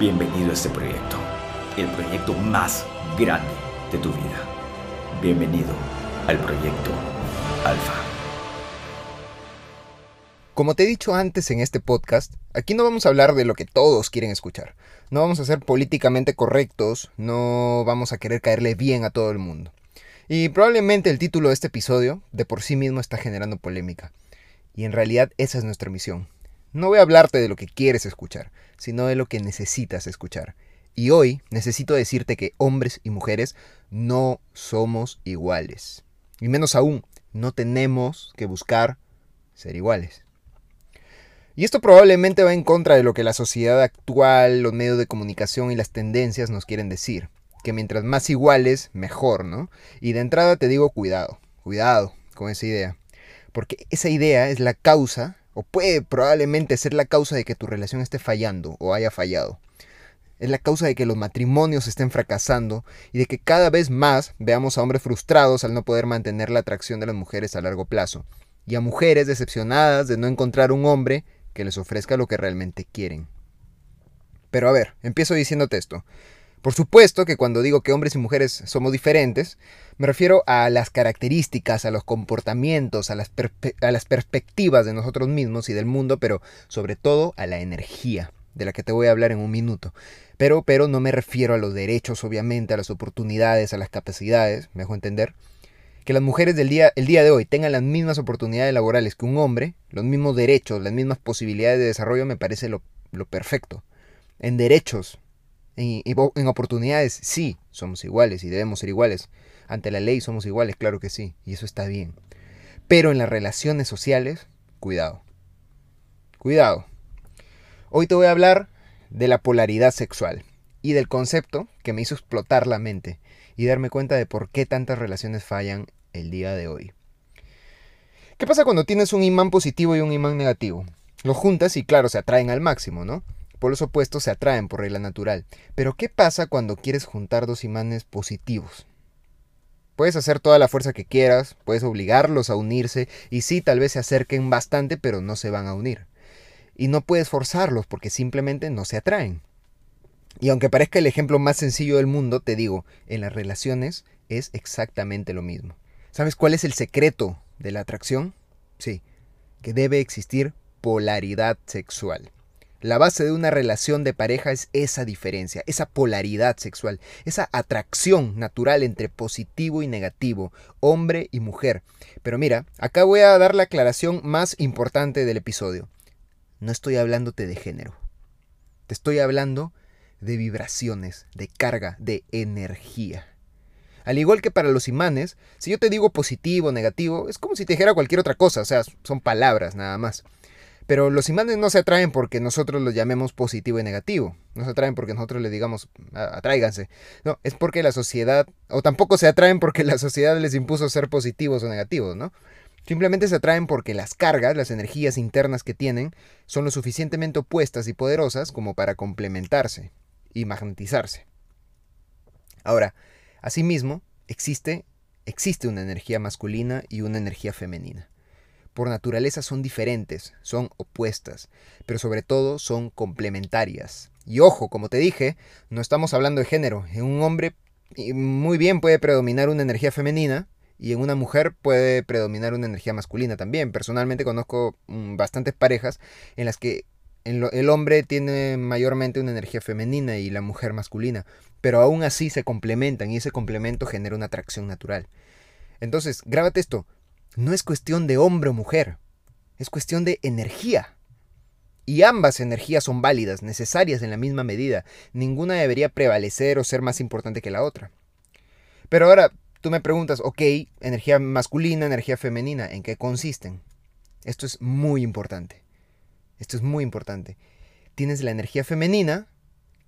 Bienvenido a este proyecto, el proyecto más grande de tu vida. Bienvenido al proyecto Alfa. Como te he dicho antes en este podcast, aquí no vamos a hablar de lo que todos quieren escuchar. No vamos a ser políticamente correctos, no vamos a querer caerle bien a todo el mundo. Y probablemente el título de este episodio de por sí mismo está generando polémica. Y en realidad esa es nuestra misión. No voy a hablarte de lo que quieres escuchar, sino de lo que necesitas escuchar. Y hoy necesito decirte que hombres y mujeres no somos iguales. Y menos aún, no tenemos que buscar ser iguales. Y esto probablemente va en contra de lo que la sociedad actual, los medios de comunicación y las tendencias nos quieren decir. Que mientras más iguales, mejor, ¿no? Y de entrada te digo cuidado, cuidado con esa idea. Porque esa idea es la causa, o puede probablemente ser la causa de que tu relación esté fallando o haya fallado. Es la causa de que los matrimonios estén fracasando y de que cada vez más veamos a hombres frustrados al no poder mantener la atracción de las mujeres a largo plazo. Y a mujeres decepcionadas de no encontrar un hombre que les ofrezca lo que realmente quieren. Pero a ver, empiezo diciéndote esto. Por supuesto que cuando digo que hombres y mujeres somos diferentes, me refiero a las características, a los comportamientos, a las, perspectivas de nosotros mismos y del mundo, pero sobre todo a la energía, de la que te voy a hablar en un minuto. Pero, pero no me refiero a los derechos, obviamente, a las oportunidades, a las capacidades, me dejo entender. Que las mujeres del día, el día de hoy tengan las mismas oportunidades laborales que un hombre, los mismos derechos, las mismas posibilidades de desarrollo, me parece lo perfecto. En derechos, en, en, oportunidades, sí, somos iguales y debemos ser iguales. Ante la ley somos iguales, claro que sí, y eso está bien. Pero en las relaciones sociales, cuidado. Cuidado. Hoy te voy a hablar de la polaridad sexual y del concepto que me hizo explotar la mente y darme cuenta de por qué tantas relaciones fallan el día de hoy. ¿Qué pasa cuando tienes un imán positivo y un imán negativo? Los juntas y claro, se atraen al máximo, ¿no? Polos opuestos se atraen por regla natural. Pero ¿qué pasa cuando quieres juntar dos imanes positivos? Puedes hacer toda la fuerza que quieras, puedes obligarlos a unirse y sí, tal vez se acerquen bastante, pero no se van a unir. Y no puedes forzarlos porque simplemente no se atraen. Y aunque parezca el ejemplo más sencillo del mundo, te digo, en las relaciones es exactamente lo mismo. ¿Sabes cuál es el secreto de la atracción? Sí, que debe existir polaridad sexual. La base de una relación de pareja es esa diferencia, esa polaridad sexual, esa atracción natural entre positivo y negativo, hombre y mujer. Pero mira, acá voy a dar la aclaración más importante del episodio. No estoy hablándote de género. Te estoy hablando de vibraciones, de carga, de energía. Al igual que para los imanes, si yo te digo positivo o negativo, es como si te dijera cualquier otra cosa, o sea, son palabras nada más. Pero los imanes no se atraen porque nosotros los llamemos positivo y negativo. No se atraen porque nosotros les digamos, atráiganse. No, es porque la sociedad, o tampoco se atraen porque la sociedad les impuso ser positivos o negativos, ¿no? Simplemente se atraen porque las cargas, las energías internas que tienen, son lo suficientemente opuestas y poderosas como para complementarse y magnetizarse. Ahora, asimismo, existe, existe una energía masculina y una energía femenina por naturaleza son diferentes, son opuestas, pero sobre todo son complementarias. Y ojo, como te dije, no estamos hablando de género. En un hombre muy bien puede predominar una energía femenina y en una mujer puede predominar una energía masculina también. Personalmente conozco mm, bastantes parejas en las que el hombre tiene mayormente una energía femenina y la mujer masculina, pero aún así se complementan y ese complemento genera una atracción natural. Entonces, grábate esto, no es cuestión de hombre o mujer, es cuestión de energía. Y ambas energías son válidas, necesarias en la misma medida. Ninguna debería prevalecer o ser más importante que la otra. Pero ahora tú me preguntas, ok, energía masculina, energía femenina, ¿en qué consisten? Esto es muy importante. Esto es muy importante. Tienes la energía femenina,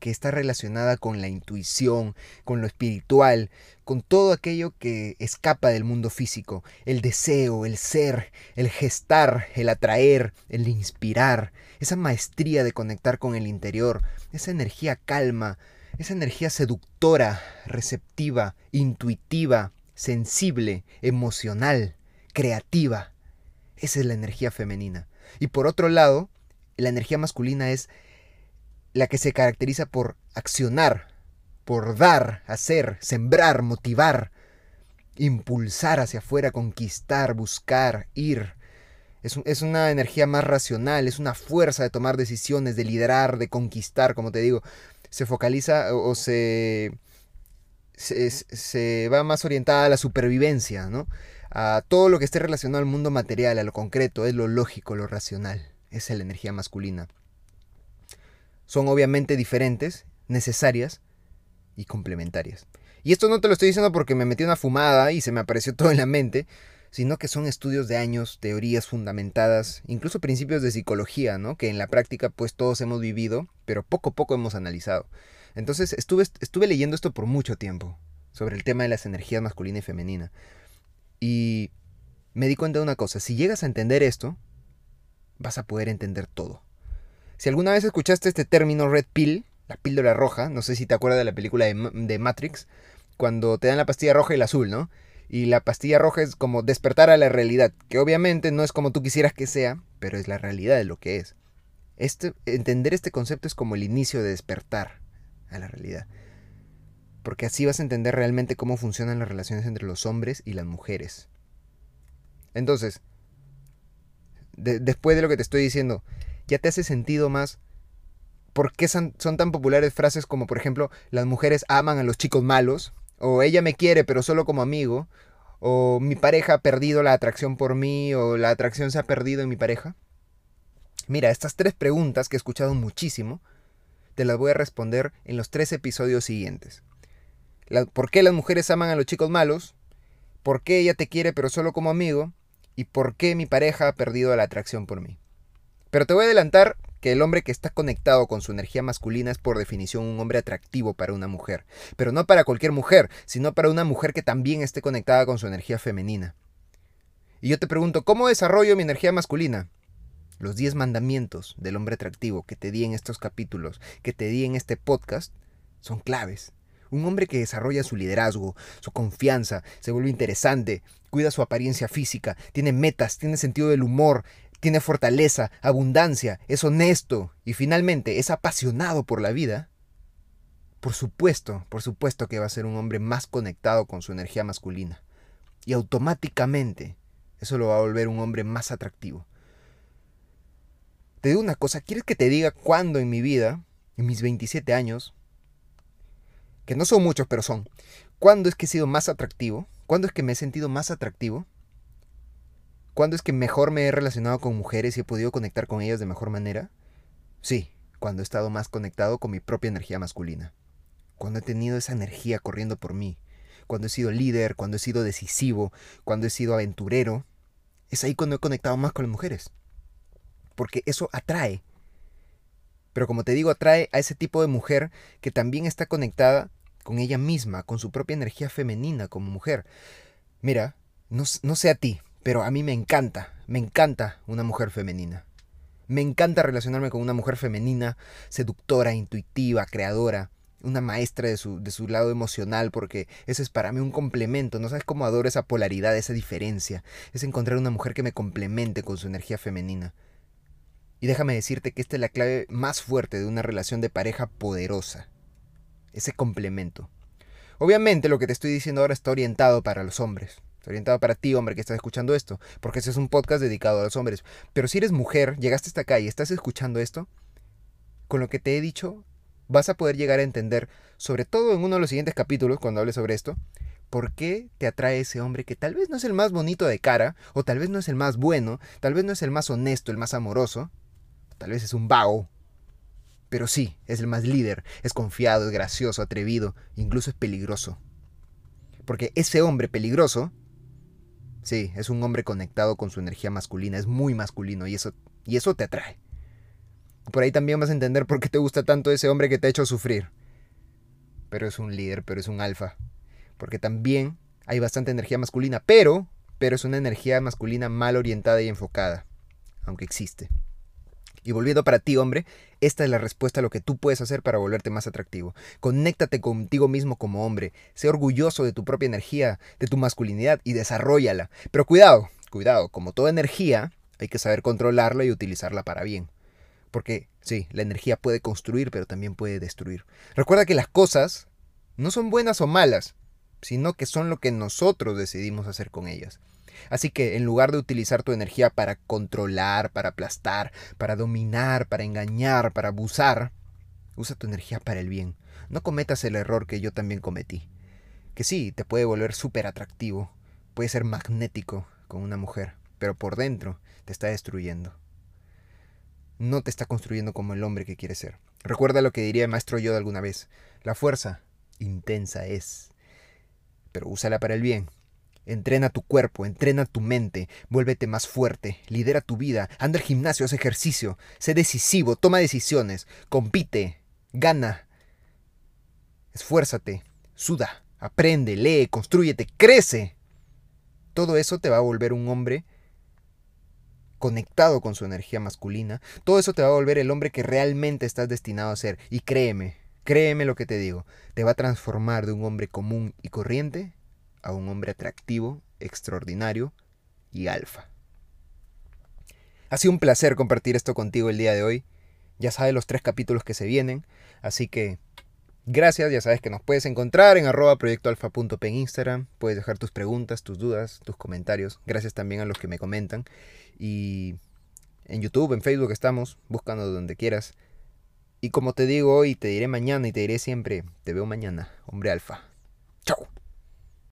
que está relacionada con la intuición, con lo espiritual, con todo aquello que escapa del mundo físico, el deseo, el ser, el gestar, el atraer, el inspirar, esa maestría de conectar con el interior, esa energía calma, esa energía seductora, receptiva, intuitiva, sensible, emocional, creativa. Esa es la energía femenina. Y por otro lado, la energía masculina es la que se caracteriza por accionar, por dar, hacer, sembrar, motivar, impulsar hacia afuera, conquistar, buscar, ir. Es, es, una energía más racional, es una fuerza de tomar decisiones, de liderar, de conquistar, como te digo. Se focaliza o se, se, se va más orientada a la supervivencia, ¿no? A todo lo que esté relacionado al mundo material, a lo concreto, es lo lógico, lo racional. Es la energía masculina. Son obviamente diferentes, necesarias y complementarias. Y esto no te lo estoy diciendo porque me metí una fumada y se me apareció todo en la mente, sino que son estudios de años, teorías fundamentadas, incluso principios de psicología, ¿no? Que en la práctica pues todos hemos vivido, pero poco a poco hemos analizado. Entonces estuve, estuve leyendo esto por mucho tiempo, sobre el tema de las energías masculina y femenina. Y me di cuenta de una cosa, si llegas a entender esto, vas a poder entender todo. Si alguna vez escuchaste este término red pill, la píldora roja, no sé si te acuerdas de la película de, Matrix, cuando te dan la pastilla roja y la azul, ¿no? Y la pastilla roja es como despertar a la realidad, que obviamente no es como tú quisieras que sea, pero es la realidad de lo que es. Este, entender este concepto es como el inicio de despertar a la realidad. Porque así vas a entender realmente cómo funcionan las relaciones entre los hombres y las mujeres. Entonces, después de lo que te estoy diciendo, ya te hace sentido más por qué son, tan populares frases como, por ejemplo, las mujeres aman a los chicos malos, o ella me quiere pero solo como amigo, o mi pareja ha perdido la atracción por mí, o la atracción se ha perdido en mi pareja. Mira, estas tres preguntas que he escuchado muchísimo, te las voy a responder en los tres episodios siguientes. ¿Por qué las mujeres aman a los chicos malos? ¿Por qué ella te quiere pero solo como amigo? ¿Y por qué mi pareja ha perdido la atracción por mí? Pero te voy a adelantar que el hombre que está conectado con su energía masculina es por definición un hombre atractivo para una mujer. Pero no para cualquier mujer, sino para una mujer que también esté conectada con su energía femenina. Y yo te pregunto, ¿cómo desarrollo mi energía masculina? Los 10 mandamientos del hombre atractivo que te di en estos capítulos, que te di en este podcast, son claves. Un hombre que desarrolla su liderazgo, su confianza, se vuelve interesante, cuida su apariencia física, tiene metas, tiene sentido del humor, tiene fortaleza, abundancia, es honesto y finalmente es apasionado por la vida. Por supuesto, por supuesto que va a ser un hombre más conectado con su energía masculina. Y automáticamente eso lo va a volver un hombre más atractivo. Te digo una cosa, ¿quieres que te diga cuándo en mi vida, en mis 27 años, que no son muchos, pero son, cuándo es que he sido más atractivo? ¿Cuándo es que me he sentido más atractivo? ¿Cuándo es que mejor me he relacionado con mujeres y he podido conectar con ellas de mejor manera? Sí, cuando he estado más conectado con mi propia energía masculina. Cuando he tenido esa energía corriendo por mí. Cuando he sido líder, cuando he sido decisivo, cuando he sido aventurero. Es ahí cuando he conectado más con las mujeres porque eso atrae. Pero como te digo, atrae a ese tipo de mujer que también está conectada con ella misma, con su propia energía femenina como mujer. Mira, no, no sé a ti, pero a mí me encanta, me encanta una mujer femenina. Me encanta relacionarme con una mujer femenina, seductora, intuitiva, creadora, una maestra de su, de su lado emocional, porque eso es para mí un complemento. No sabes cómo adoro esa polaridad, esa diferencia. Es encontrar una mujer que me complemente con su energía femenina. Y déjame decirte que esta es la clave más fuerte de una relación de pareja poderosa. Ese complemento. Obviamente lo que te estoy diciendo ahora está orientado para los hombres. Orientado para ti, hombre, que estás escuchando esto. Porque este es un podcast dedicado a los hombres. Pero si eres mujer, llegaste hasta acá y estás escuchando esto, con lo que te he dicho, vas a poder llegar a entender, sobre todo en uno de los siguientes capítulos, cuando hable sobre esto, por qué te atrae ese hombre que tal vez no es el más bonito de cara, o tal vez no es el más bueno, tal vez no es el más honesto, el más amoroso, Tal vez es un vago. Pero sí, es el más líder, es confiado, es gracioso, atrevido, incluso es peligroso. Porque ese hombre peligroso, sí, es un hombre conectado con su energía masculina, es muy masculino y eso, y eso te atrae. Por ahí también vas a entender por qué te gusta tanto ese hombre que te ha hecho sufrir. Pero es un líder, pero es un alfa. Porque también hay bastante energía masculina, pero, pero es una energía masculina mal orientada y enfocada, aunque existe. Y volviendo para ti, hombre, esta es la respuesta a lo que tú puedes hacer para volverte más atractivo. Conéctate contigo mismo como hombre, sé orgulloso de tu propia energía, de tu masculinidad y desarrollala. Pero cuidado, cuidado, como toda energía, hay que saber controlarla y utilizarla para bien. Porque sí, la energía puede construir, pero también puede destruir. Recuerda que las cosas no son buenas o malas, sino que son lo que nosotros decidimos hacer con ellas. Así que en lugar de utilizar tu energía para controlar, para aplastar, para dominar, para engañar, para abusar, usa tu energía para el bien. No cometas el error que yo también cometí. Que sí, te puede volver súper atractivo, puede ser magnético con una mujer, pero por dentro te está destruyendo. No te está construyendo como el hombre que quieres ser. Recuerda lo que diría el maestro Yoda alguna vez. La fuerza intensa es, pero úsala para el bien. Entrena tu cuerpo, entrena tu mente, vuélvete más fuerte, lidera tu vida, anda al gimnasio, haz ejercicio, sé decisivo, toma decisiones, compite, gana, esfuérzate, suda, aprende, lee, construyete, crece. Todo eso te va a volver un hombre conectado con su energía masculina. Todo eso te va a volver el hombre que realmente estás destinado a ser. Y créeme, créeme lo que te digo, te va a transformar de un hombre común y corriente a un hombre atractivo, extraordinario y alfa. Ha sido un placer compartir esto contigo el día de hoy. Ya sabes los tres capítulos que se vienen, así que gracias, ya sabes que nos puedes encontrar en arroba proyectoalfa.p en Instagram, puedes dejar tus preguntas, tus dudas, tus comentarios, gracias también a los que me comentan y en YouTube, en Facebook estamos, buscando donde quieras. Y como te digo hoy, te diré mañana y te diré siempre, te veo mañana, hombre alfa. Chao.